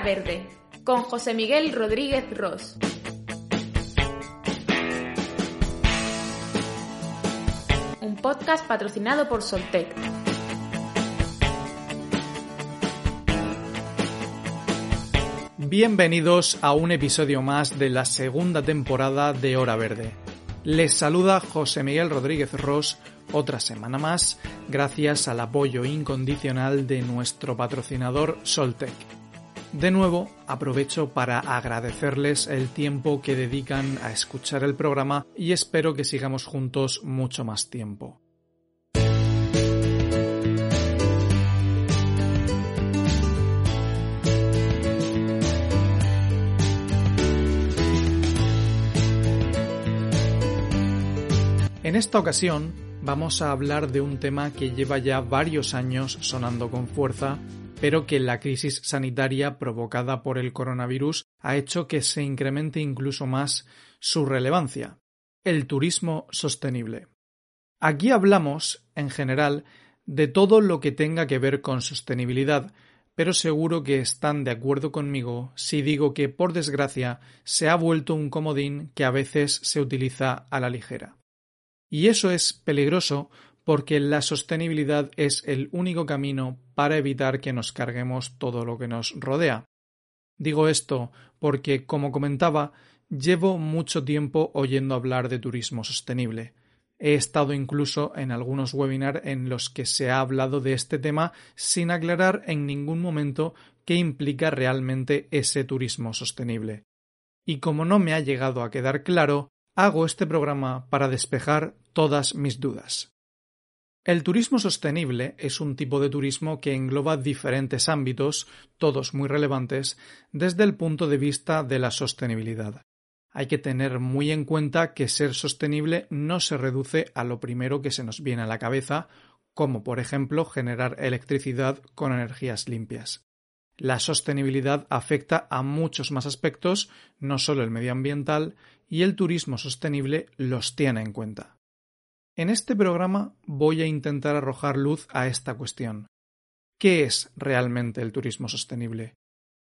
Verde, con José Miguel Rodríguez Ross. Un podcast patrocinado por Soltec. Bienvenidos a un episodio más de la segunda temporada de Hora Verde. Les saluda José Miguel Rodríguez Ross otra semana más gracias al apoyo incondicional de nuestro patrocinador Soltec. De nuevo, aprovecho para agradecerles el tiempo que dedican a escuchar el programa y espero que sigamos juntos mucho más tiempo. En esta ocasión vamos a hablar de un tema que lleva ya varios años sonando con fuerza, pero que la crisis sanitaria provocada por el coronavirus ha hecho que se incremente incluso más su relevancia, el turismo sostenible. Aquí hablamos, en general, de todo lo que tenga que ver con sostenibilidad, pero seguro que están de acuerdo conmigo si digo que, por desgracia, se ha vuelto un comodín que a veces se utiliza a la ligera. Y eso es peligroso porque la sostenibilidad es el único camino para evitar que nos carguemos todo lo que nos rodea. Digo esto porque, como comentaba, llevo mucho tiempo oyendo hablar de turismo sostenible. He estado incluso en algunos webinars en los que se ha hablado de este tema sin aclarar en ningún momento qué implica realmente ese turismo sostenible. Y como no me ha llegado a quedar claro, hago este programa para despejar todas mis dudas. El turismo sostenible es un tipo de turismo que engloba diferentes ámbitos, todos muy relevantes, desde el punto de vista de la sostenibilidad. Hay que tener muy en cuenta que ser sostenible no se reduce a lo primero que se nos viene a la cabeza, como por ejemplo generar electricidad con energías limpias. La sostenibilidad afecta a muchos más aspectos, no solo el medioambiental, y el turismo sostenible los tiene en cuenta. En este programa voy a intentar arrojar luz a esta cuestión. ¿Qué es realmente el turismo sostenible?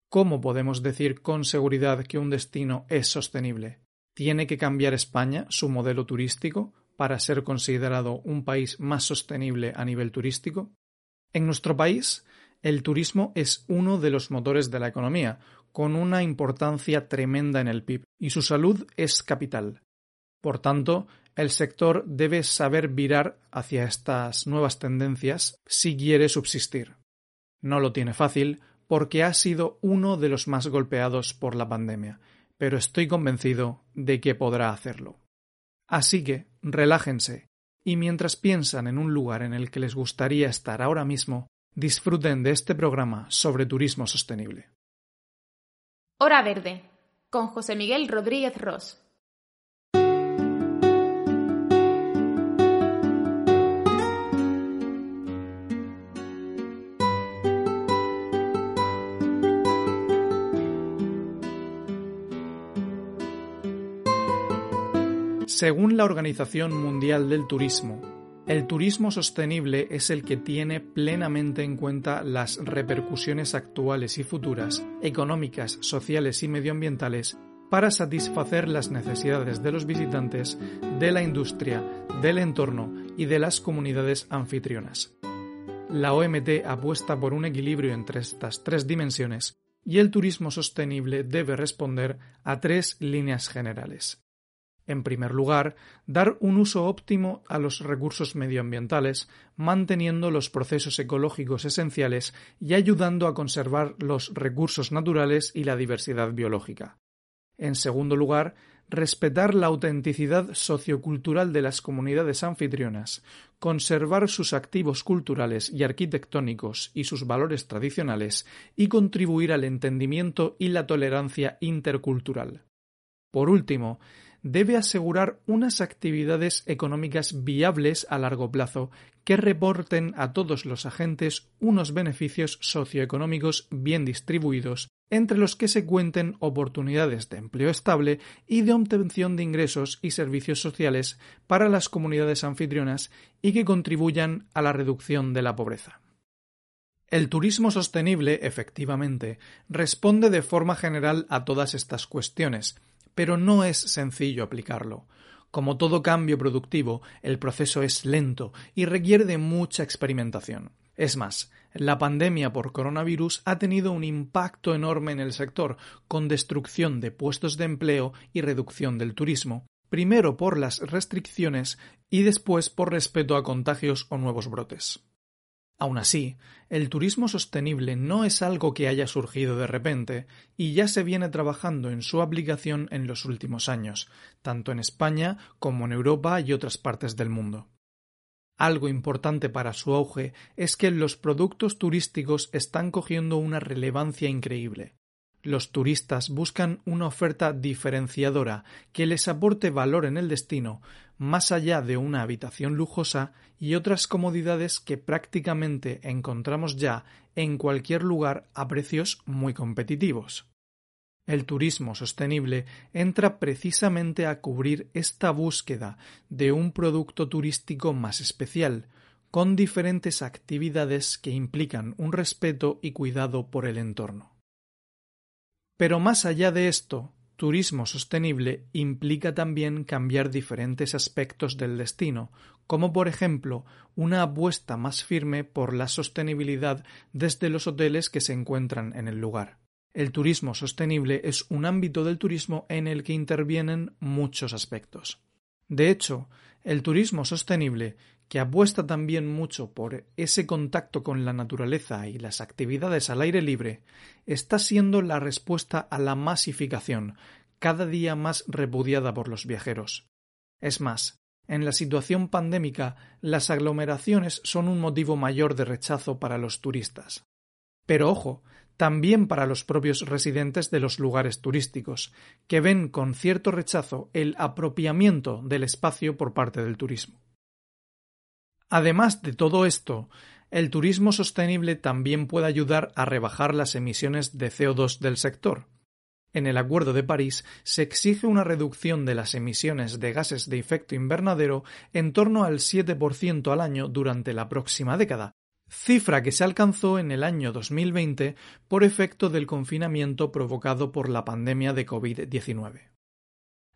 ¿Cómo podemos decir con seguridad que un destino es sostenible? ¿Tiene que cambiar España su modelo turístico para ser considerado un país más sostenible a nivel turístico? En nuestro país, el turismo es uno de los motores de la economía, con una importancia tremenda en el PIB, y su salud es capital. Por tanto, el sector debe saber virar hacia estas nuevas tendencias si quiere subsistir. No lo tiene fácil porque ha sido uno de los más golpeados por la pandemia, pero estoy convencido de que podrá hacerlo. Así que, relájense, y mientras piensan en un lugar en el que les gustaría estar ahora mismo, disfruten de este programa sobre turismo sostenible. Hora Verde, con José Miguel Rodríguez Ross. Según la Organización Mundial del Turismo, el turismo sostenible es el que tiene plenamente en cuenta las repercusiones actuales y futuras, económicas, sociales y medioambientales, para satisfacer las necesidades de los visitantes, de la industria, del entorno y de las comunidades anfitrionas. La OMT apuesta por un equilibrio entre estas tres dimensiones y el turismo sostenible debe responder a tres líneas generales. En primer lugar, dar un uso óptimo a los recursos medioambientales, manteniendo los procesos ecológicos esenciales y ayudando a conservar los recursos naturales y la diversidad biológica. En segundo lugar, respetar la autenticidad sociocultural de las comunidades anfitrionas, conservar sus activos culturales y arquitectónicos y sus valores tradicionales y contribuir al entendimiento y la tolerancia intercultural. Por último, debe asegurar unas actividades económicas viables a largo plazo que reporten a todos los agentes unos beneficios socioeconómicos bien distribuidos, entre los que se cuenten oportunidades de empleo estable y de obtención de ingresos y servicios sociales para las comunidades anfitrionas y que contribuyan a la reducción de la pobreza. El turismo sostenible, efectivamente, responde de forma general a todas estas cuestiones, pero no es sencillo aplicarlo. Como todo cambio productivo, el proceso es lento y requiere de mucha experimentación. Es más, la pandemia por coronavirus ha tenido un impacto enorme en el sector, con destrucción de puestos de empleo y reducción del turismo, primero por las restricciones y después por respeto a contagios o nuevos brotes. Aun así, el turismo sostenible no es algo que haya surgido de repente y ya se viene trabajando en su aplicación en los últimos años, tanto en España como en Europa y otras partes del mundo. Algo importante para su auge es que los productos turísticos están cogiendo una relevancia increíble. Los turistas buscan una oferta diferenciadora que les aporte valor en el destino, más allá de una habitación lujosa y otras comodidades que prácticamente encontramos ya en cualquier lugar a precios muy competitivos. El turismo sostenible entra precisamente a cubrir esta búsqueda de un producto turístico más especial, con diferentes actividades que implican un respeto y cuidado por el entorno. Pero más allá de esto, turismo sostenible implica también cambiar diferentes aspectos del destino, como por ejemplo una apuesta más firme por la sostenibilidad desde los hoteles que se encuentran en el lugar. El turismo sostenible es un ámbito del turismo en el que intervienen muchos aspectos. De hecho, el turismo sostenible que apuesta también mucho por ese contacto con la naturaleza y las actividades al aire libre, está siendo la respuesta a la masificación, cada día más repudiada por los viajeros. Es más, en la situación pandémica, las aglomeraciones son un motivo mayor de rechazo para los turistas. Pero ojo, también para los propios residentes de los lugares turísticos, que ven con cierto rechazo el apropiamiento del espacio por parte del turismo. Además de todo esto, el turismo sostenible también puede ayudar a rebajar las emisiones de CO2 del sector. En el Acuerdo de París se exige una reducción de las emisiones de gases de efecto invernadero en torno al 7% al año durante la próxima década, cifra que se alcanzó en el año 2020 por efecto del confinamiento provocado por la pandemia de COVID-19.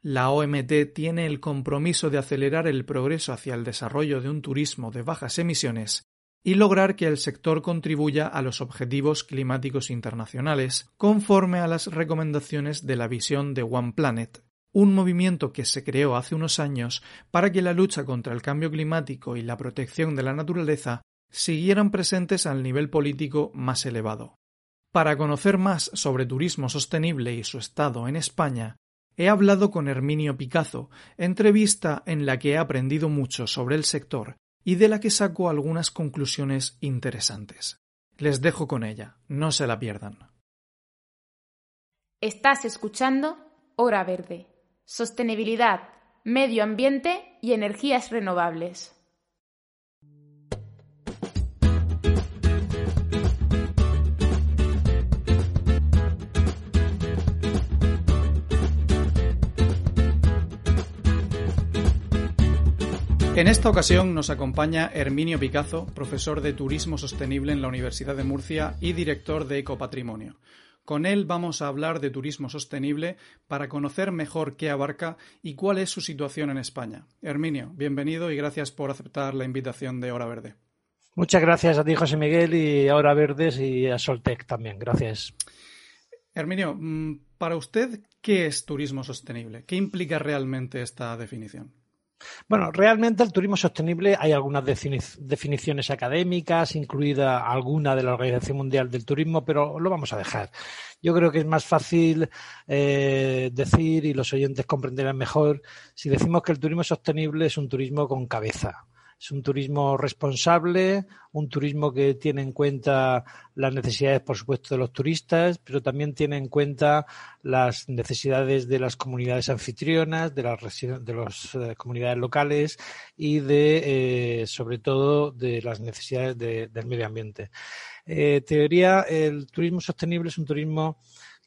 La OMT tiene el compromiso de acelerar el progreso hacia el desarrollo de un turismo de bajas emisiones y lograr que el sector contribuya a los objetivos climáticos internacionales conforme a las recomendaciones de la visión de One Planet, un movimiento que se creó hace unos años para que la lucha contra el cambio climático y la protección de la naturaleza siguieran presentes al nivel político más elevado. Para conocer más sobre turismo sostenible y su estado en España, He hablado con Herminio Picazo, entrevista en la que he aprendido mucho sobre el sector y de la que saco algunas conclusiones interesantes. Les dejo con ella, no se la pierdan. Estás escuchando Hora Verde, sostenibilidad, medio ambiente y energías renovables. En esta ocasión nos acompaña Herminio Picazo, profesor de Turismo Sostenible en la Universidad de Murcia y director de Ecopatrimonio. Con él vamos a hablar de turismo sostenible para conocer mejor qué abarca y cuál es su situación en España. Herminio, bienvenido y gracias por aceptar la invitación de Hora Verde. Muchas gracias a ti, José Miguel, y a Hora Verdes y a Soltec también. Gracias. Herminio, mm, para usted, ¿qué es turismo sostenible? ¿Qué implica realmente esta definición? Bueno, realmente el turismo sostenible hay algunas definiciones académicas, incluida alguna de la Organización Mundial del Turismo, pero lo vamos a dejar. Yo creo que es más fácil eh, decir y los oyentes comprenderán mejor si decimos que el turismo sostenible es un turismo con cabeza. Es un turismo responsable, un turismo que tiene en cuenta las necesidades, por supuesto, de los turistas, pero también tiene en cuenta las necesidades de las comunidades anfitrionas, de las, de las eh, comunidades locales y de, eh, sobre todo, de las necesidades del medio ambiente. Eh, teoría, el turismo sostenible es un turismo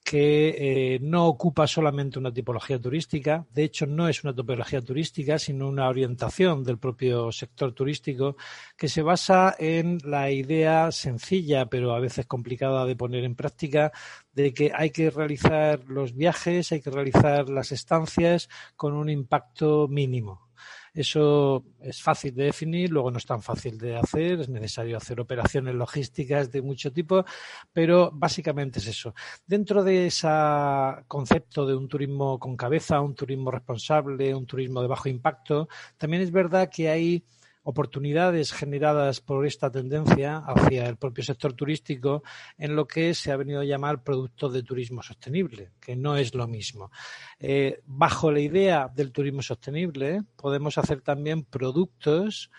que eh, no ocupa solamente una tipología turística, de hecho no es una tipología turística, sino una orientación del propio sector turístico que se basa en la idea sencilla, pero a veces complicada de poner en práctica, de que hay que realizar los viajes, hay que realizar las estancias con un impacto mínimo. Eso es fácil de definir, luego no es tan fácil de hacer, es necesario hacer operaciones logísticas de mucho tipo, pero básicamente es eso. Dentro de ese concepto de un turismo con cabeza, un turismo responsable, un turismo de bajo impacto, también es verdad que hay oportunidades generadas por esta tendencia hacia el propio sector turístico en lo que se ha venido a llamar productos de turismo sostenible, que no es lo mismo. Eh, bajo la idea del turismo sostenible podemos hacer también productos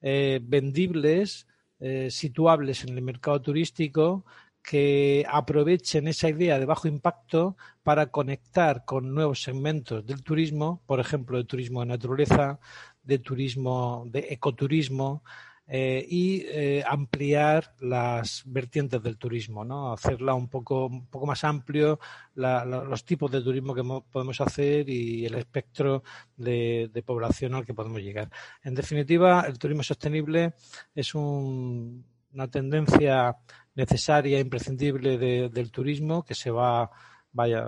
eh, vendibles, eh, situables en el mercado turístico que aprovechen esa idea de bajo impacto para conectar con nuevos segmentos del turismo, por ejemplo, el turismo de naturaleza, de turismo, de ecoturismo eh, y eh, ampliar las vertientes del turismo, ¿no? Hacerla un poco, un poco más amplio, los tipos de turismo que podemos hacer y el espectro de, población al que podemos llegar. En definitiva, el turismo sostenible es una tendencia necesaria, imprescindible del turismo que se va vaya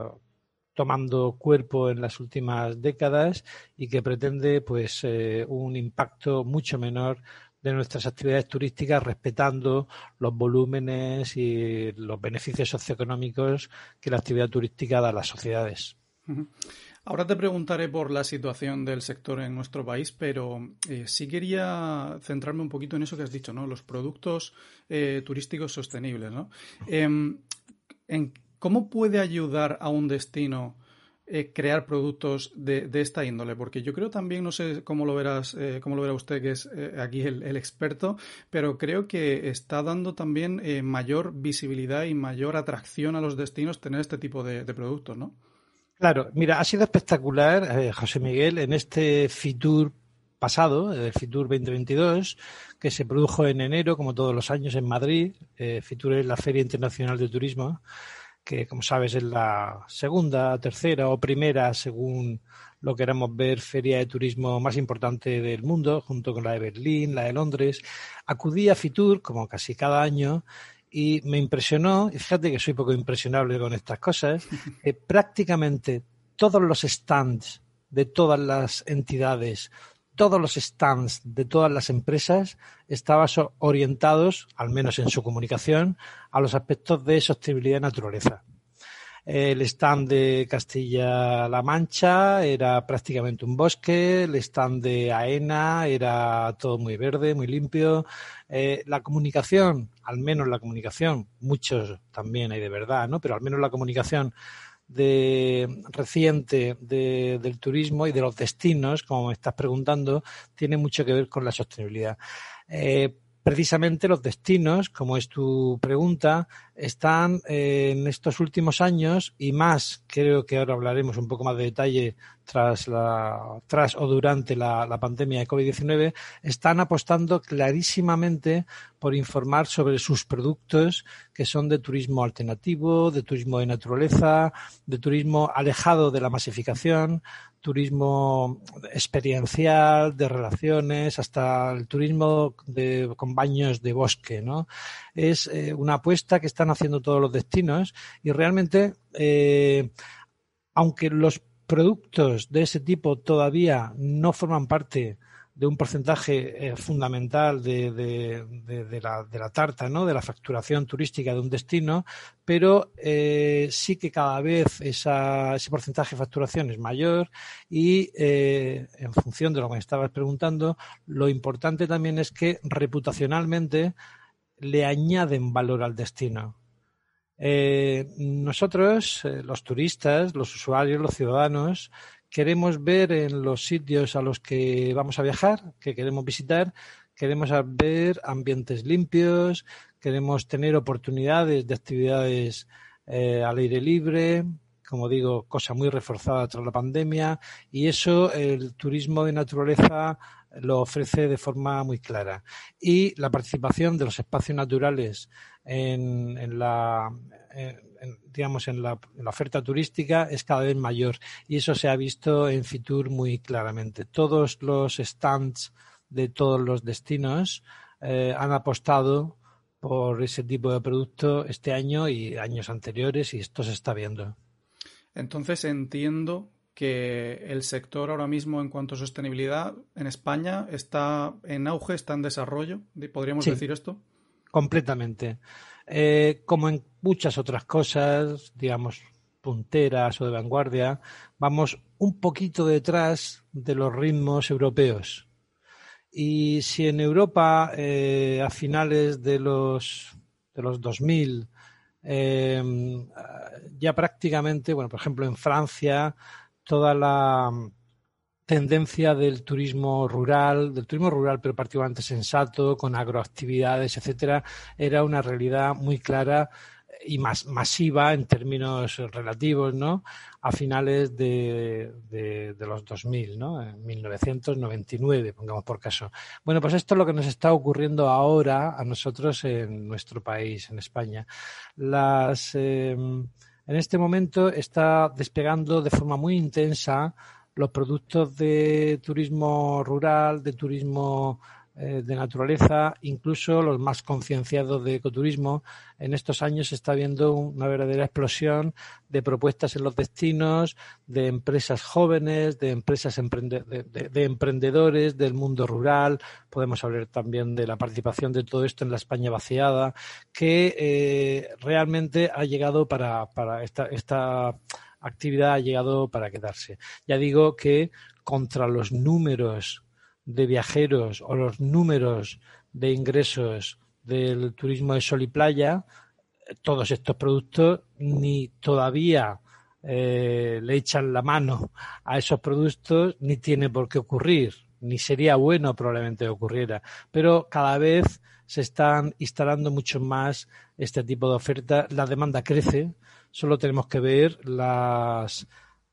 tomando cuerpo en las últimas décadas y que pretende pues eh, un impacto mucho menor de nuestras actividades turísticas respetando los volúmenes y los beneficios socioeconómicos que la actividad turística da a las sociedades. Ahora te preguntaré por la situación del sector en nuestro país, pero eh, sí quería centrarme un poquito en eso que has dicho, ¿no? Los productos eh, turísticos sostenibles, ¿no? En, ¿Cómo puede ayudar a un destino eh, crear productos de, esta índole? Porque yo creo también, no sé cómo lo verás, eh, cómo lo verá usted, que es eh, aquí el, experto, pero creo que está dando también mayor visibilidad y mayor atracción a los destinos tener este tipo de, productos, ¿no? Claro, mira, ha sido espectacular, José Miguel, en este Fitur pasado, el Fitur 2022, que se produjo en enero, como todos los años, en Madrid. Fitur es la Feria Internacional de Turismo que como sabes es la segunda, tercera o primera, según lo queramos ver, feria de turismo más importante del mundo, junto con la de Berlín, la de Londres. Acudí a Fitur, como casi cada año, y me impresionó, y fíjate que soy poco impresionable con estas cosas, que prácticamente todos los stands de todas las entidades, todos los stands de todas las empresas estaban orientados, al menos en su comunicación, a los aspectos de sostenibilidad y naturaleza. El stand de Castilla-La Mancha era prácticamente un bosque, el stand de AENA era todo muy verde, muy limpio. Eh, la comunicación, al menos la comunicación, muchos también hay de verdad, ¿no? Pero al menos la comunicación de reciente del turismo y de los destinos, como me estás preguntando, tiene mucho que ver con la sostenibilidad. Eh, precisamente los destinos, como es tu pregunta, están eh, en estos últimos años y más, creo que ahora hablaremos un poco más de detalle tras, la, tras o durante la, la pandemia de COVID-19, están apostando clarísimamente por informar sobre sus productos que son de turismo alternativo, de turismo de naturaleza, de turismo alejado de la masificación, turismo experiencial, de relaciones, hasta el turismo con baños de bosque, ¿no? Es eh, una apuesta que están haciendo todos los destinos y realmente, eh, aunque los productos de ese tipo todavía no forman parte de un porcentaje eh, fundamental de, de, la, de, la, tarta, ¿no? de la facturación turística de un destino, pero eh, sí que cada vez esa, ese porcentaje de facturación es mayor y eh, en función de lo que me estabas preguntando, lo importante también es que reputacionalmente le añaden valor al destino. nosotros, los turistas, los usuarios, los ciudadanos, queremos ver en los sitios a los que vamos a viajar, que queremos visitar, queremos ver ambientes limpios, queremos tener oportunidades de actividades eh, al aire libre, como digo, cosa muy reforzada tras la pandemia, y eso el turismo de naturaleza lo ofrece de forma muy clara. Y la participación de los espacios naturales en, la, digamos, en la, oferta turística es cada vez mayor y eso se ha visto en Fitur muy claramente. Todos los stands de todos los destinos eh, han apostado por ese tipo de producto este año y años anteriores y esto se está viendo. Entonces entiendo que el sector ahora mismo en cuanto a sostenibilidad en España está en auge, está en desarrollo, ¿podríamos decir esto? Completamente. Eh, como en muchas otras cosas, digamos, punteras o de vanguardia, vamos un poquito detrás de los ritmos europeos. Y si en Europa eh, a finales de los, de los 2000 eh, ya prácticamente, bueno, por ejemplo en Francia toda la tendencia del turismo rural, del turismo rural pero particularmente sensato, con agroactividades, etcétera, era una realidad muy clara y más masiva en términos relativos, ¿no? A finales de, de, de, los 2000, ¿no? En 1999, pongamos por caso. Bueno, pues esto es lo que nos está ocurriendo ahora a nosotros en nuestro país, en España. Las eh, en este momento está despegando de forma muy intensa los productos de turismo rural, de turismo eh, de naturaleza, incluso los más concienciados de ecoturismo. En estos años se está viendo una verdadera explosión de propuestas en los destinos, de empresas jóvenes, de empresas de, emprendedores del mundo rural. Podemos hablar también de la participación de todo esto en la España vaciada, que eh, realmente ha llegado para, para esta, esta actividad ha llegado para quedarse. Ya digo que contra los números de viajeros o los números de ingresos del turismo de sol y playa, todos estos productos ni todavía eh, le echan la mano a esos productos, ni tiene por qué ocurrir, ni sería bueno probablemente ocurriera. Pero cada vez se están instalando mucho más este tipo de ofertas, la demanda crece, solo tenemos que ver las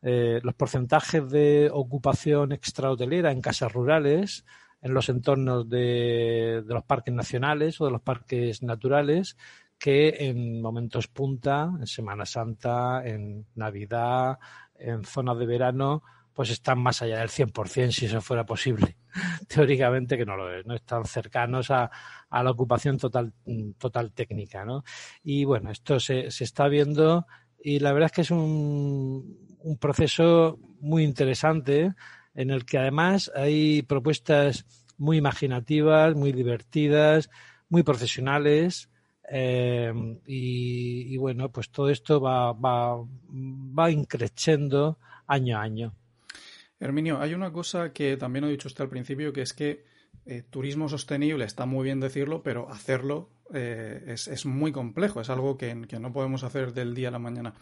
eh, los porcentajes de ocupación extrahotelera en casas rurales, en los entornos de, los parques nacionales o de los parques naturales, que en momentos punta, en Semana Santa, en Navidad, en zonas de verano, pues están más allá del 100% si eso fuera posible. Teóricamente que no lo es, ¿no? Están cercanos a, a la ocupación total, total técnica, ¿no? Y bueno, esto se, se está viendo y la verdad es que es un, un proceso muy interesante en el que además hay propuestas muy imaginativas, muy divertidas, muy profesionales. Eh, y, bueno, pues todo esto va, va, va increciendo año a año. Herminio, hay una cosa que también he dicho usted al principio, que es que eh, turismo sostenible está muy bien decirlo, pero hacerlo eh, es, es, muy complejo, es algo que, que, no podemos hacer del día a la mañana.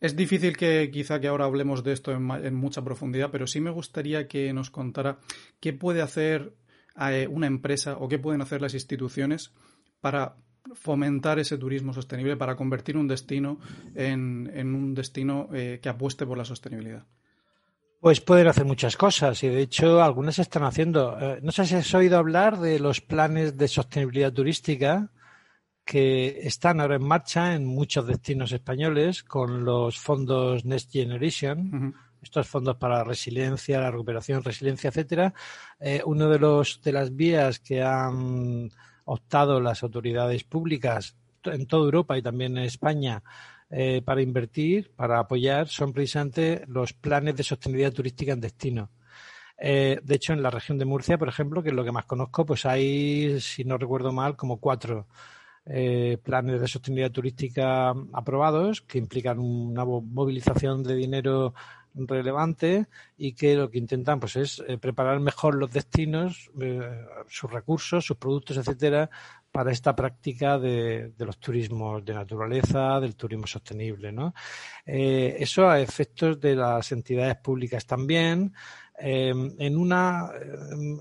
Es difícil que quizá que ahora hablemos de esto en, mucha profundidad, pero sí me gustaría que nos contara qué puede hacer eh, una empresa o qué pueden hacer las instituciones para fomentar ese turismo sostenible, para convertir un destino en, un destino que apueste por la sostenibilidad. Pues pueden hacer muchas cosas y de hecho algunas se están haciendo. Eh, no sé si has oído hablar de los planes de sostenibilidad turística que están ahora en marcha en muchos destinos españoles con los fondos Next Generation. Estos fondos para la resiliencia, la recuperación, resiliencia, etcétera. Eh, uno de los de las vías que han optado las autoridades públicas en toda Europa y también en España eh, para invertir, para apoyar, son precisamente los planes de sostenibilidad turística en destino. Eh, de hecho, en la región de Murcia, por ejemplo, que es lo que más conozco, pues hay, si no recuerdo mal, como cuatro eh, planes de sostenibilidad turística aprobados que implican una movilización de dinero relevante y que lo que intentan pues es eh, preparar mejor los destinos, eh, sus recursos, sus productos, etcétera, para esta práctica de, los turismos de naturaleza, del turismo sostenible, ¿no? eso a efectos de las entidades públicas también, Em, en un em,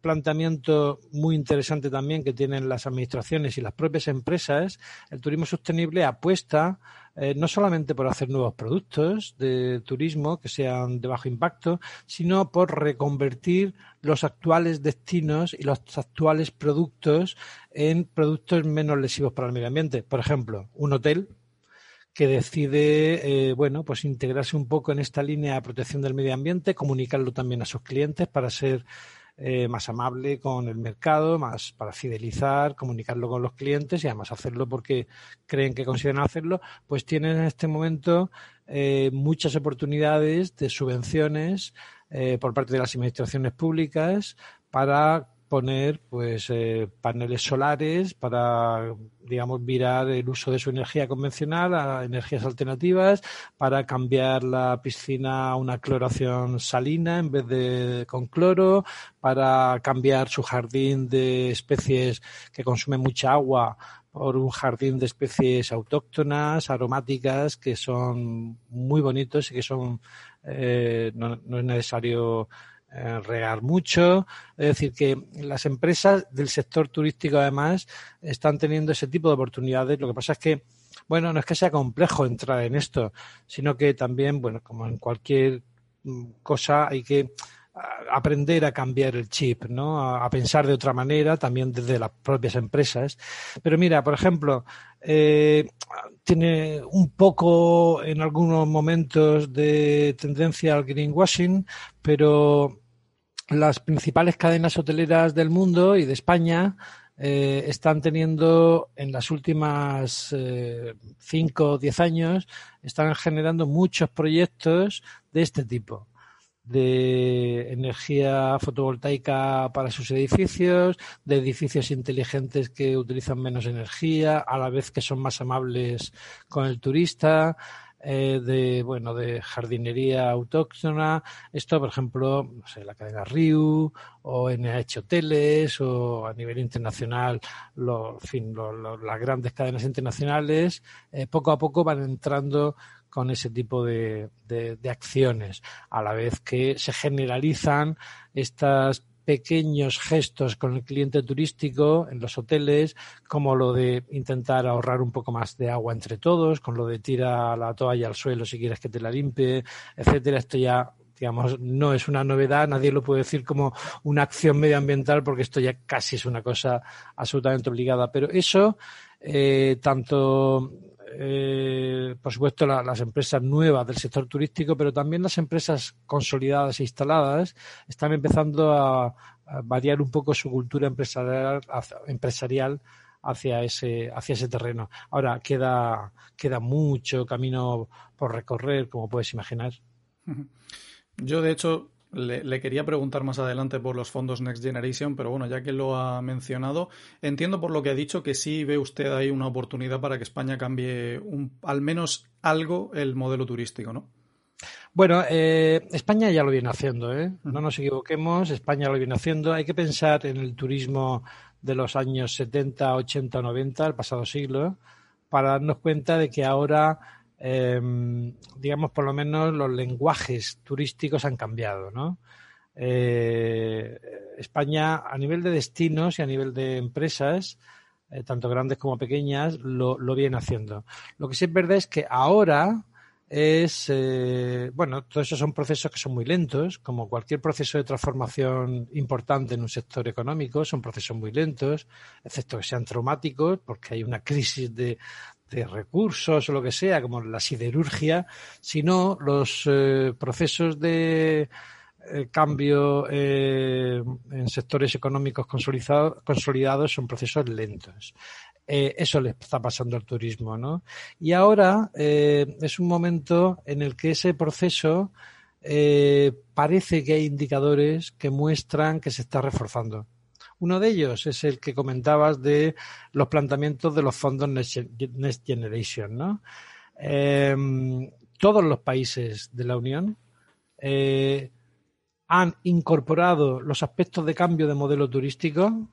planteamiento muy interesante también que tienen las administraciones y las propias empresas, el turismo sostenible apuesta eh, no solamente por hacer nuevos productos de turismo que sean de bajo impacto, sino por reconvertir los actuales destinos y los actuales productos en productos menos lesivos para el medio ambiente. Por ejemplo, un hotel que decide, eh, bueno, pues integrarse un poco en esta línea de protección del medio ambiente, comunicarlo también a sus clientes para ser eh, más amable con el mercado, más para fidelizar, comunicarlo con los clientes y además hacerlo porque creen que consideran hacerlo, pues tienen en este momento eh, muchas oportunidades de subvenciones eh, por parte de las administraciones públicas para poner pues eh, paneles solares para digamos virar el uso de su energía convencional a energías alternativas para cambiar la piscina a una cloración salina en vez de con cloro para cambiar su jardín de especies que consumen mucha agua por un jardín de especies autóctonas, aromáticas, que son muy bonitos y que son eh, no, no es necesario eh, regar mucho. Es decir, que las empresas del sector turístico además están teniendo ese tipo de oportunidades. Lo que pasa es que, bueno, no es que sea complejo entrar en esto, sino que también, bueno, como en cualquier mm, cosa hay que aprender a cambiar el chip, ¿no? A, pensar de otra manera, también desde las propias empresas. Pero mira, por ejemplo, eh, tiene un poco en algunos momentos de tendencia al greenwashing, pero las principales cadenas hoteleras del mundo y de España eh, están teniendo en las últimas eh, cinco o diez años, están generando muchos proyectos de este tipo de energía fotovoltaica para sus edificios, de edificios inteligentes que utilizan menos energía, a la vez que son más amables con el turista, eh, de bueno de jardinería autóctona. Esto por ejemplo no sé la cadena Riu o NH Hoteles o a nivel internacional lo, fin, las grandes cadenas internacionales eh, poco a poco van entrando con ese tipo de, de, de acciones a la vez que se generalizan estas pequeños gestos con el cliente turístico en los hoteles, como lo de intentar ahorrar un poco más de agua entre todos, con lo de tira la toalla al suelo si quieres que te la limpie, etcétera. Esto ya digamos, no es una novedad, nadie lo puede decir como una acción medioambiental porque esto ya casi es una cosa absolutamente obligada. Pero eso, eh, tanto eh, por supuesto, las empresas nuevas del sector turístico, pero también las empresas consolidadas e instaladas están empezando a, variar un poco su cultura empresarial, empresarial hacia ese, hacia ese terreno. Ahora queda, queda mucho camino por recorrer, como puedes imaginar. Yo, de hecho, le, quería preguntar más adelante por los fondos Next Generation, pero bueno, ya que lo ha mencionado, entiendo por lo que ha dicho que sí ve usted ahí una oportunidad para que España cambie un, al menos algo el modelo turístico, ¿no? Bueno, eh, España ya lo viene haciendo, ¿eh? No nos equivoquemos, España lo viene haciendo. Hay que pensar en el turismo de los años 70, 80, 90, el pasado siglo, para darnos cuenta de que ahora Em, digamos, por lo menos los lenguajes turísticos han cambiado, ¿no? Eh, España, a nivel de destinos y a nivel de empresas, eh, tanto grandes como pequeñas, lo, viene haciendo. Lo que sí es verdad es que ahora es, eh, bueno, todos esos son procesos que son muy lentos, como cualquier proceso de transformación importante en un sector económico, son procesos muy lentos, excepto que sean traumáticos, porque hay una crisis de, de recursos o lo que sea, como la siderurgia, sino los eh, procesos de eh, cambio eh, en sectores económicos consolidados son procesos lentos. eso le está pasando al turismo, ¿no? Y ahora es un momento en el que ese proceso parece que hay indicadores que muestran que se está reforzando. Uno de ellos es el que comentabas de los planteamientos de los fondos Next Generation. Em, todos los países de la Unión eh, han incorporado los aspectos de cambio de modelo turístico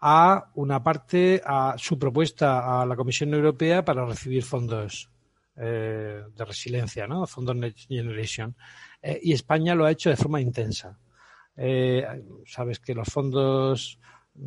a una parte, a su propuesta a la Comisión Europea para recibir fondos eh, de resiliencia, ¿no? Fondos Next Generation. Eh, y España lo ha hecho de forma intensa. Eh, sabes que los fondos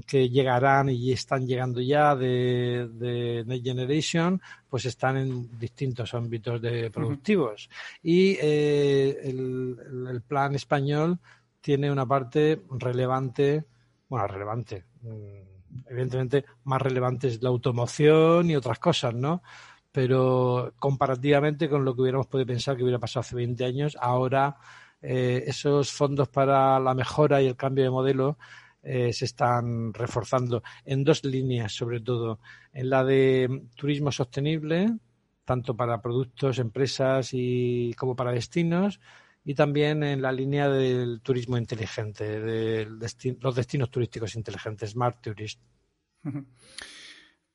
que llegarán y están llegando ya de, de Next Generation, pues están en distintos ámbitos de productivos. Y eh, el, plan español tiene una parte relevante, bueno, relevante, mm, evidentemente más relevante es la automoción y otras cosas, ¿no? pero comparativamente con lo que hubiéramos podido pensar que hubiera pasado hace 20 años, ahora eh, esos fondos para la mejora y el cambio de modelo eh, se están reforzando en dos líneas, sobre todo, en la de turismo sostenible, tanto para productos, empresas y como para destinos, y también en la línea del turismo inteligente, de los destinos turísticos inteligentes, Smart Tourist.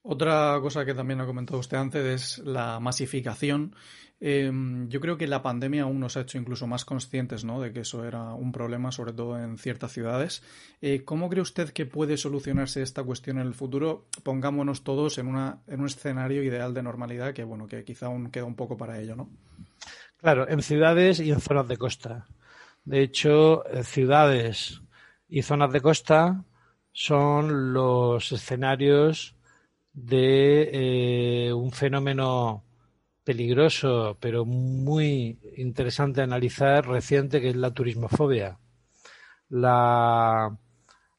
Otra cosa que también ha comentado usted antes es la masificación. Em, yo creo que la pandemia aún nos ha hecho incluso más conscientes ¿no? de que eso era un problema, sobre todo en ciertas ciudades. Eh, ¿Cómo cree usted que puede solucionarse esta cuestión en el futuro? Pongámonos todos en, una, en un escenario ideal de normalidad que, bueno, que quizá aún queda un poco para ello, ¿no? Claro, en ciudades y en zonas de costa. De hecho, eh, ciudades y zonas de costa son los escenarios de eh, un fenómeno peligroso, pero muy interesante analizar reciente, que es la turismofobia. La,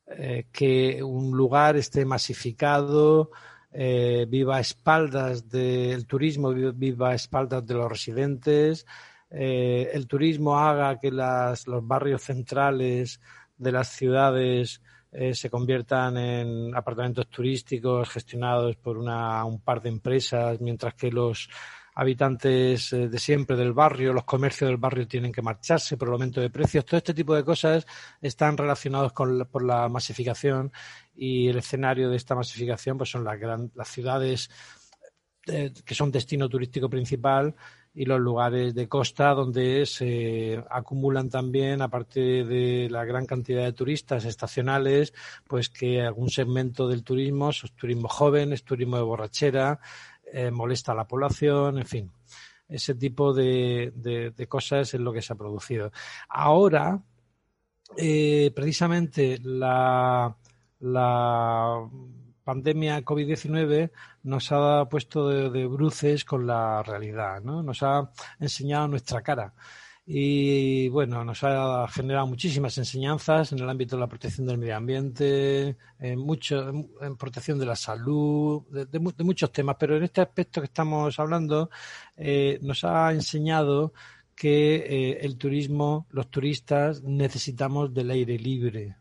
eh, que un lugar esté masificado, eh, viva a espaldas del turismo, viva a espaldas de los residentes, el turismo haga que las, los barrios centrales de las ciudades eh, se conviertan en apartamentos turísticos gestionados por una, un par de empresas, mientras que los habitantes eh, de siempre del barrio, los comercios del barrio tienen que marcharse por el aumento de precios. Todo este tipo de cosas están relacionados con por la masificación y el escenario de esta masificación pues son las, las ciudades eh, que son destino turístico principal y los lugares de costa donde se acumulan también, aparte de la gran cantidad de turistas estacionales, pues que algún segmento del turismo, es turismo joven, es turismo de borrachera, eh, molesta a la población, en fin. Ese tipo de, de, cosas es lo que se ha producido. Ahora, eh, precisamente la, la pandemia COVID-19 nos ha puesto de, bruces con la realidad, ¿no? Nos ha enseñado nuestra cara. Y bueno, nos ha generado muchísimas enseñanzas en el ámbito de la protección del medio ambiente, en, mucho, en protección de la salud, de, muchos temas. Pero en este aspecto que estamos hablando, eh, nos ha enseñado que eh, el turismo, los turistas, necesitamos del aire libre.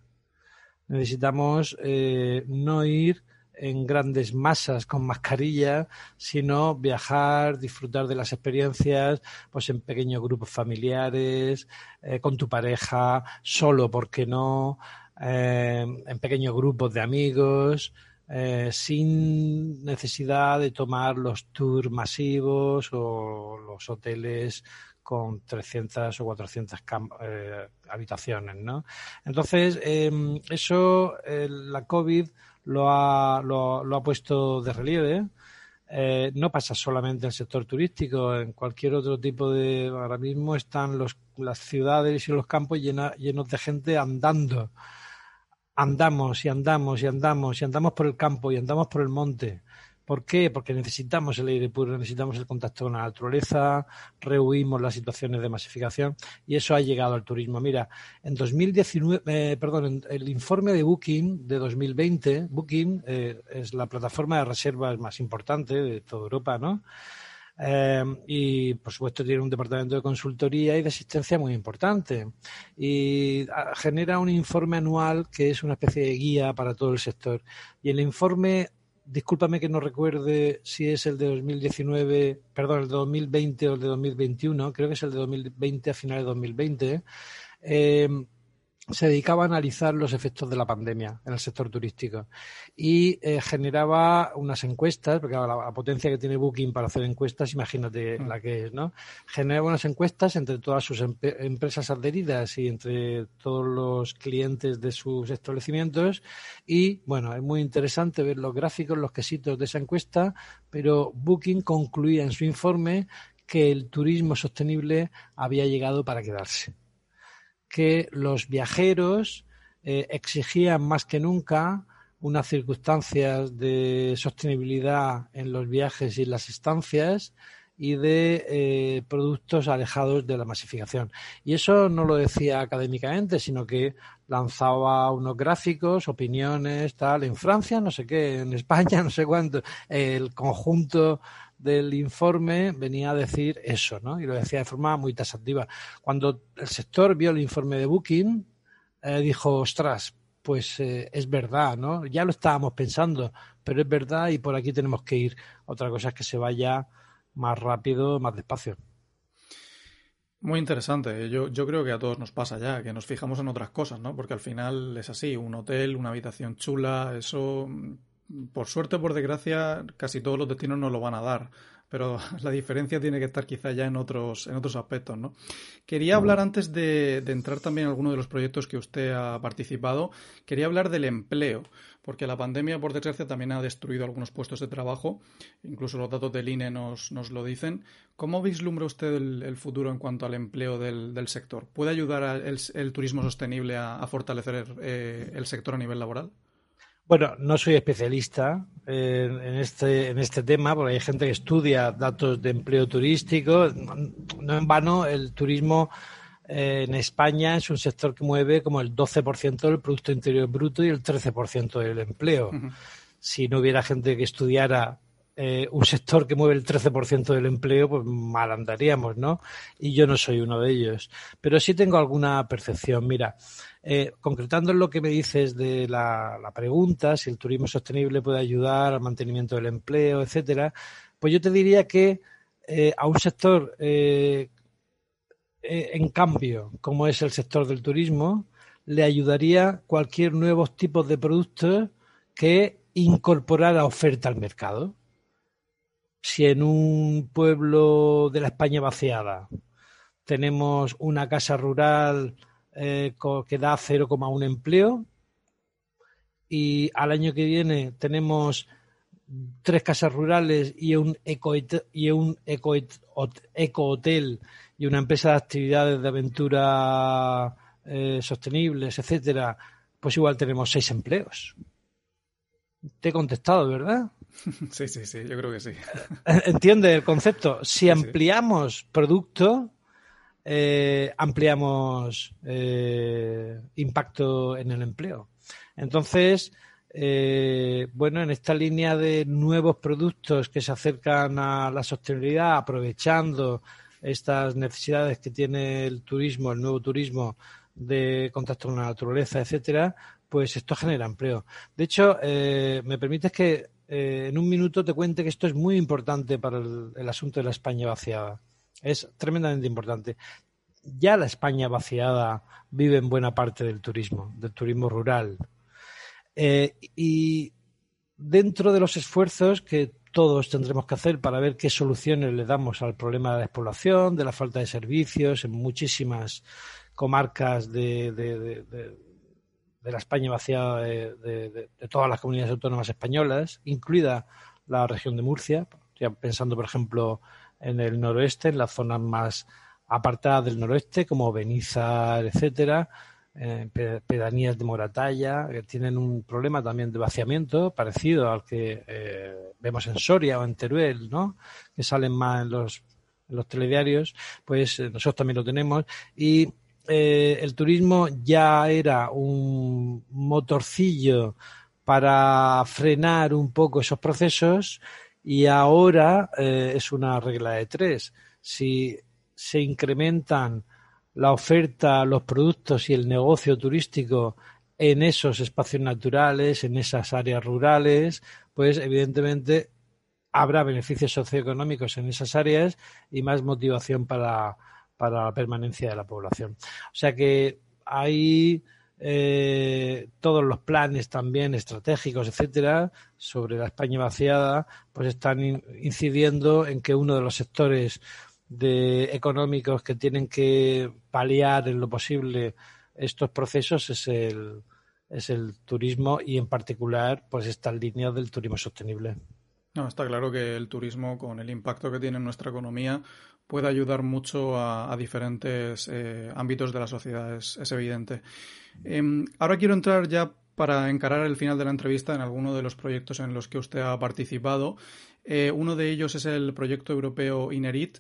Necesitamos eh, no ir en grandes masas con mascarilla, sino viajar, disfrutar de las experiencias, pues en pequeños grupos familiares, eh, con tu pareja, solo, porque no? Eh, en pequeños grupos de amigos, eh, sin necesidad de tomar los tours masivos o los hoteles con 300 o 400 habitaciones, ¿no? Entonces, em, eso, la COVID lo ha, lo, ha puesto de relieve. Eh, no pasa solamente en el sector turístico, en cualquier otro tipo de. Ahora mismo están los, las ciudades y los campos llenos de gente andando. Andamos y andamos y andamos y andamos por el campo y andamos por el monte. ¿Por qué? Porque necesitamos el aire puro, necesitamos el contacto con la naturaleza, rehuimos las situaciones de masificación y eso ha llegado al turismo. Mira, en 2019, eh, perdón, en el informe de Booking de 2020, Booking eh, es la plataforma de reservas más importante de toda Europa, ¿no? Eh, y por supuesto tiene un departamento de consultoría y de asistencia muy importante y ah, genera un informe anual que es una especie de guía para todo el sector y el informe discúlpame que no recuerde si es el de 2019, perdón, el de 2020 o el de 2021, creo que es el de 2020 a finales de 2020, eh, se dedicaba a analizar los efectos de la pandemia en el sector turístico y eh, generaba unas encuestas, porque la, potencia que tiene Booking para hacer encuestas, imagínate mm. la que es, ¿no? Generaba unas encuestas entre todas sus empresas adheridas y entre todos los clientes de sus establecimientos y, bueno, es muy interesante ver los gráficos, los quesitos de esa encuesta, pero Booking concluía en su informe que el turismo sostenible había llegado para quedarse que los viajeros eh, exigían más que nunca unas circunstancias de sostenibilidad en los viajes y las estancias y de eh, productos alejados de la masificación. Y eso no lo decía académicamente, sino que lanzaba unos gráficos, opiniones, tal, en Francia, no sé qué, en España, no sé cuánto, el conjunto del informe venía a decir eso, ¿no? Y lo decía de forma muy tasativa. Cuando el sector vio el informe de Booking, eh, dijo, ostras, pues eh, es verdad, ¿no? Ya lo estábamos pensando, pero es verdad y por aquí tenemos que ir. Otra cosa es que se vaya más rápido, más despacio. Muy interesante. Yo, yo creo que a todos nos pasa ya, que nos fijamos en otras cosas, ¿no? Porque al final es así, un hotel, una habitación chula, eso, por suerte o por desgracia, casi todos los destinos nos lo van a dar pero la diferencia tiene que estar quizá ya en otros, en otros aspectos, ¿no? Quería hablar antes de, entrar también en alguno de los proyectos que usted ha participado, quería hablar del empleo, porque la pandemia, por desgracia, también ha destruido algunos puestos de trabajo, incluso los datos del INE nos, nos lo dicen. ¿Cómo vislumbra usted el, futuro en cuanto al empleo del, sector? ¿Puede ayudar el, turismo sostenible a, fortalecer eh, el sector a nivel laboral? Bueno, no soy especialista en, este, en este tema, porque hay gente que estudia datos de empleo turístico. No en vano, el turismo eh, en España es un sector que mueve como el 12% del Producto Interior Bruto y el 13% del empleo. Si no hubiera gente que estudiara eh, un sector que mueve el 13% del empleo, pues mal andaríamos, ¿no? Y yo no soy uno de ellos. Pero sí tengo alguna percepción. Mira, eh, concretando en lo que me dices de la, pregunta, si el turismo sostenible puede ayudar al mantenimiento del empleo, etcétera, pues yo te diría que eh, a un sector en cambio, como es el sector del turismo, le ayudaría cualquier nuevo tipo de productos que incorporara oferta al mercado. Si en un pueblo de la España vaciada tenemos una casa rural eh, que da 0,1 empleo y al año que viene tenemos tres casas rurales y un eco y un eco, hotel y una empresa de actividades de aventura eh, sostenibles, etcétera, pues igual tenemos seis empleos. Te he contestado, ¿verdad? Sí, sí, sí, yo creo que sí. Entiende el concepto. Si ampliamos producto, eh, ampliamos eh, impacto en el empleo. Entonces, eh, bueno, en esta línea de nuevos productos que se acercan a la sostenibilidad, aprovechando estas necesidades que tiene el turismo, el nuevo turismo de contacto con la naturaleza, etcétera, pues esto genera empleo. De hecho, me permites que en un minuto te cuente que esto es muy importante para el asunto de la España vaciada. Es tremendamente importante. Ya la España vaciada vive en buena parte del turismo, del turismo rural. Eh, y dentro de los esfuerzos que todos tendremos que hacer para ver qué soluciones le damos al problema de la despoblación, de la falta de servicios en muchísimas comarcas de, de la España vaciada de, todas las comunidades autónomas españolas, incluida la región de Murcia, pensando, por ejemplo, en el noroeste, en las zonas más apartadas del noroeste, como Benizar, etcétera, eh, pedanías de Moratalla, que tienen un problema también de vaciamiento parecido al que eh, vemos en Soria o en Teruel, ¿no? que salen más en los, en los telediarios, pues eh, nosotros también lo tenemos. Y el turismo ya era un motorcillo para frenar un poco esos procesos y ahora es una regla de tres. Si se incrementan la oferta, los productos y el negocio turístico en esos espacios naturales, en esas áreas rurales, pues evidentemente habrá beneficios socioeconómicos en esas áreas y más motivación para, la permanencia de la población. O sea que hay eh, todos los planes también estratégicos, etcétera, sobre la España vaciada, pues están incidiendo en que uno de los sectores económicos que tienen que paliar en lo posible estos procesos es el, es el turismo y en particular pues esta línea del turismo sostenible. No, está claro que el turismo, con el impacto que tiene en nuestra economía, puede ayudar mucho a, diferentes eh, ámbitos de la sociedad, es, evidente. Em, ahora quiero entrar ya para encarar el final de la entrevista en alguno de los proyectos en los que usted ha participado. Eh, uno de ellos es el proyecto europeo INERIT,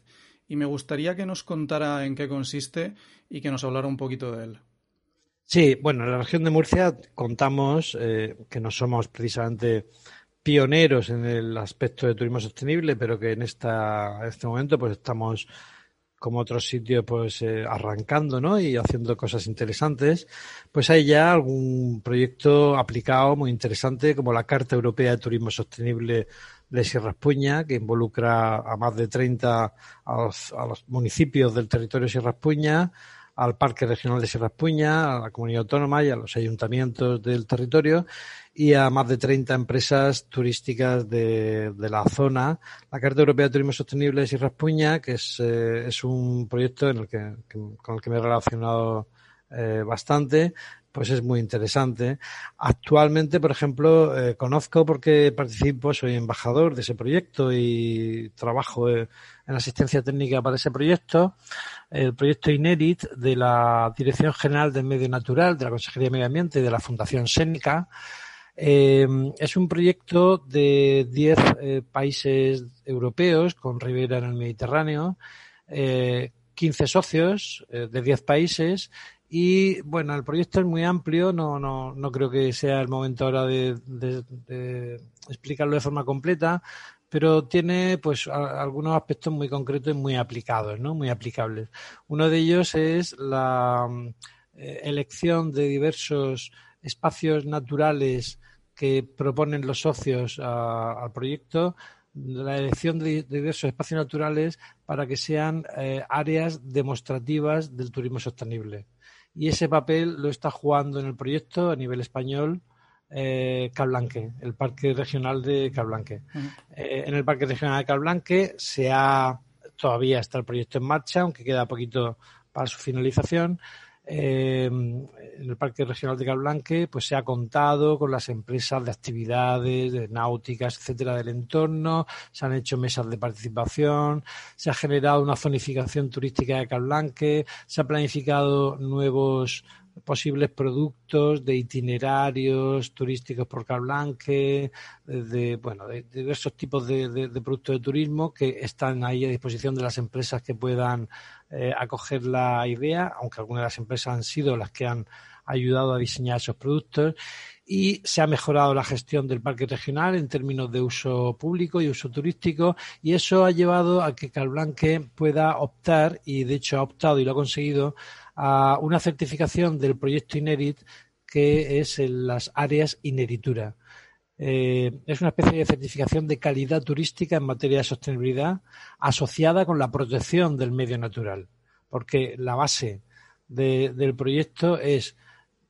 y me gustaría que nos contara en qué consiste y que nos hablara un poquito de él. Sí, bueno, en la región de Murcia contamos eh, que no somos precisamente pioneros en el aspecto de turismo sostenible, pero que en esta, este momento pues estamos como otros sitios pues eh, arrancando ¿no? y haciendo cosas interesantes, pues hay ya algún proyecto aplicado muy interesante como la Carta Europea de Turismo Sostenible de Sierra Espuña, que involucra a más de 30 a los, a los municipios del territorio de Sierra Espuña, al Parque Regional de Sierra Espuña, a la comunidad autónoma y a los ayuntamientos del territorio y a más de 30 empresas turísticas de, de la zona. La Carta Europea de Turismo Sostenible de Sierra Espuña, que es, eh, es un proyecto en el que, con el que me he relacionado eh, bastante, pues es muy interesante. Actualmente, por ejemplo, eh, conozco porque participo, soy embajador de ese proyecto y trabajo eh, en asistencia técnica para ese proyecto, el proyecto INERIT de la Dirección General del Medio Natural, de la Consejería de Medio Ambiente y de la Fundación Sénica. Eh, es un proyecto de 10 eh, países europeos con ribera en el Mediterráneo, eh, 15 socios eh, de 10 países. Y bueno, el proyecto es muy amplio, no, no, no creo que sea el momento ahora de explicarlo de forma completa, pero tiene pues algunos aspectos muy concretos y muy aplicados, ¿no? Muy aplicables. Uno de ellos es la eh, elección de diversos espacios naturales que proponen los socios al proyecto, la elección de, de, diversos espacios naturales para que sean eh, áreas demostrativas del turismo sostenible y ese papel lo está jugando en el proyecto a nivel español eh, Calblanque, el Parque Regional de Calblanque. Uh -huh. eh, en el Parque Regional de Calblanque se ha, todavía está el proyecto en marcha, aunque queda poquito para su finalización. Eh, en el Parque Regional de Calblanque pues se ha contado con las empresas de actividades de náuticas, etcétera, del entorno, se han hecho mesas de participación, se ha generado una zonificación turística de Calblanque, se ha planificado nuevos posibles productos de itinerarios turísticos por Calblanque, de, bueno, de, diversos tipos de, de, productos de turismo que están ahí a disposición de las empresas que puedan eh, acoger la idea, aunque algunas de las empresas han sido las que han ayudado a diseñar esos productos. Y se ha mejorado la gestión del parque regional en términos de uso público y uso turístico y eso ha llevado a que Calblanque pueda optar y de hecho ha optado y lo ha conseguido a una certificación del proyecto INERIT que es en las áreas INERITURA. Eh, es una especie de certificación de calidad turística en materia de sostenibilidad asociada con la protección del medio natural, porque la base de, del proyecto es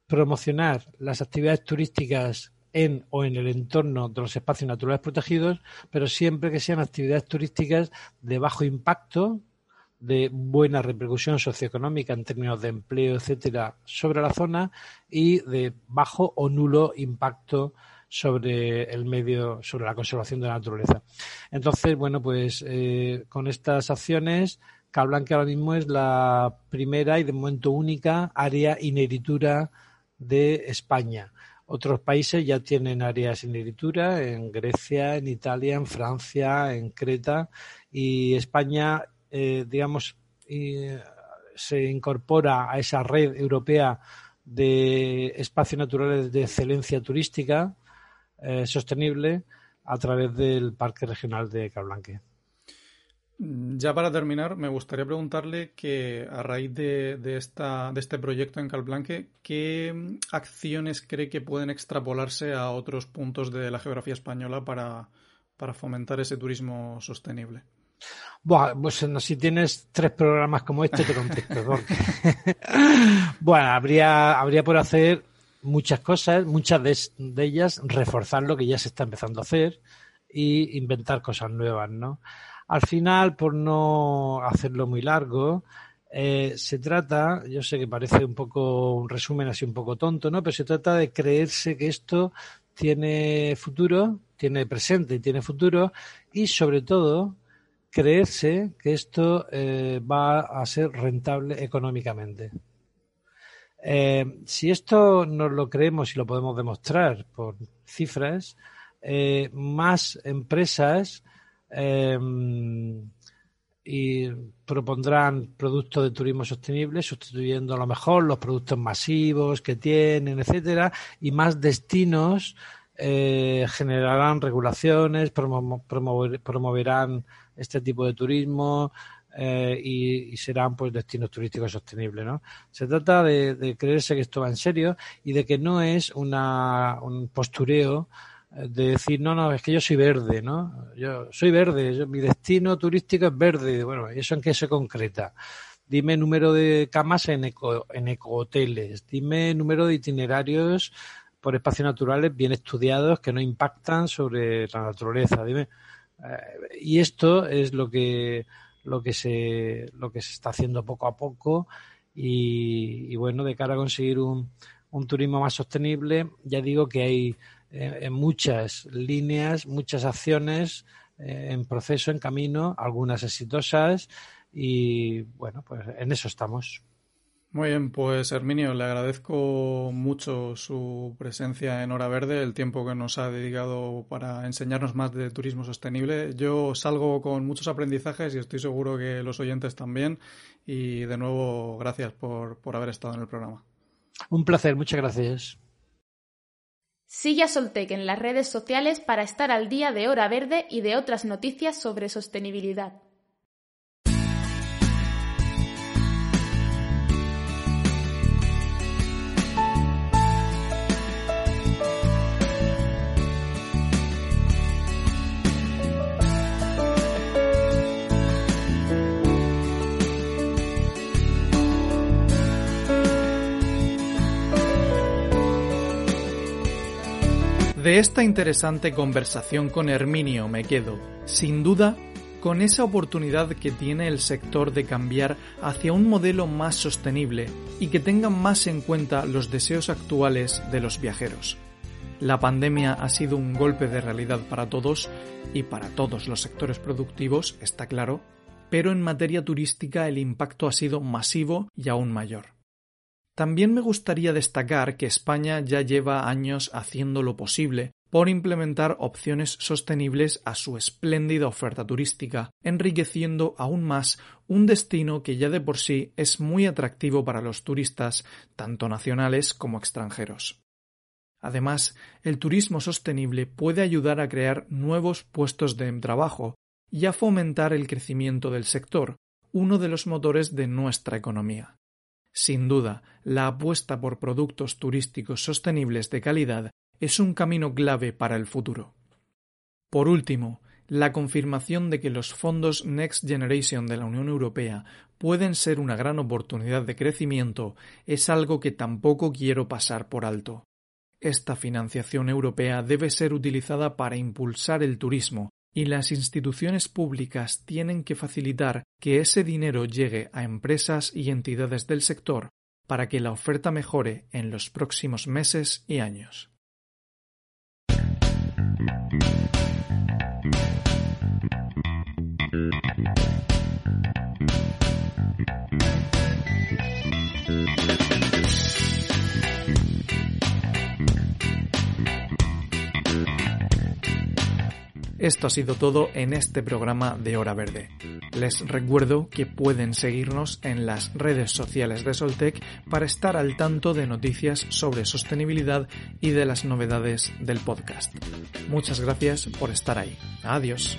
promocionar las actividades turísticas en o en el entorno de los espacios naturales protegidos, pero siempre que sean actividades turísticas de bajo impacto, de buena repercusión socioeconómica en términos de empleo, etcétera, sobre la zona y de bajo o nulo impacto sobre el medio, sobre la conservación de la naturaleza. Entonces, bueno, pues eh, con estas acciones, Calblanque ahora mismo es la primera y de momento única área inheritura de España. Otros países ya tienen áreas en heritura, en Grecia, en Italia, en Francia, en Creta, y España, eh, digamos, se incorpora a esa red europea de espacios naturales de excelencia turística, eh, sostenible a través del Parque Regional de Calblanque. Ya para terminar, me gustaría preguntarle que a raíz de, de, esta, de este proyecto en Calblanque, ¿qué acciones cree que pueden extrapolarse a otros puntos de la geografía española para, para fomentar ese turismo sostenible? Bueno, pues si tienes tres programas como este, te contesto. Porque... bueno, habría, habría por hacer muchas cosas, muchas de, de, ellas reforzar lo que ya se está empezando a hacer y inventar cosas nuevas, ¿no? Al final, por no hacerlo muy largo, eh, se trata, yo sé que parece un poco un resumen así un poco tonto, ¿no? Pero se trata de creerse que esto tiene futuro, tiene presente y tiene futuro y sobre todo creerse que esto eh, va a ser rentable económicamente. Eh, si esto nos lo creemos y lo podemos demostrar por cifras, eh, más empresas propondrán productos de turismo sostenible sustituyendo a lo mejor los productos masivos que tienen, etcétera, y más destinos eh, generarán regulaciones, promoverán este tipo de turismo eh, y, serán pues destinos turísticos sostenibles. ¿no? Se trata de, creerse que esto va en serio y de que no es una, un postureo de decir, no, no, es que yo soy verde, ¿no? Yo soy verde, mi destino turístico es verde. Bueno, ¿y eso en qué se concreta? Dime número de camas en, eco, en ecohoteles, dime número de itinerarios por espacios naturales bien estudiados que no impactan sobre la naturaleza. Eh, y esto es lo que lo que se lo que se está haciendo poco a poco y, bueno de cara a conseguir un, un turismo más sostenible ya digo que hay eh, muchas líneas muchas acciones eh, en proceso en camino algunas exitosas y bueno pues en eso estamos muy bien, pues Herminio, le agradezco mucho su presencia en Hora Verde, el tiempo que nos ha dedicado para enseñarnos más de turismo sostenible. Yo salgo con muchos aprendizajes y estoy seguro que los oyentes también. Y de nuevo, gracias por, por haber estado en el programa. Un placer, muchas gracias. Sigue Soltec en las redes sociales para estar al día de Hora Verde y de otras noticias sobre sostenibilidad. De esta interesante conversación con Herminio me quedo, sin duda, con esa oportunidad que tiene el sector de cambiar hacia un modelo más sostenible y que tenga más en cuenta los deseos actuales de los viajeros. La pandemia ha sido un golpe de realidad para todos y para todos los sectores productivos, está claro, pero en materia turística el impacto ha sido masivo y aún mayor. También me gustaría destacar que España ya lleva años haciendo lo posible por implementar opciones sostenibles a su espléndida oferta turística, enriqueciendo aún más un destino que ya de por sí es muy atractivo para los turistas, tanto nacionales como extranjeros. Además, el turismo sostenible puede ayudar a crear nuevos puestos de trabajo y a fomentar el crecimiento del sector, uno de los motores de nuestra economía. Sin duda, la apuesta por productos turísticos sostenibles de calidad es un camino clave para el futuro. Por último, la confirmación de que los fondos Next Generation de la Unión Europea pueden ser una gran oportunidad de crecimiento es algo que tampoco quiero pasar por alto. Esta financiación europea debe ser utilizada para impulsar el turismo y las instituciones públicas tienen que facilitar que ese dinero llegue a empresas y entidades del sector para que la oferta mejore en los próximos meses y años. Esto ha sido todo en este programa de Hora Verde. Les recuerdo que pueden seguirnos en las redes sociales de Soltec para estar al tanto de noticias sobre sostenibilidad y de las novedades del podcast. Muchas gracias por estar ahí. Adiós.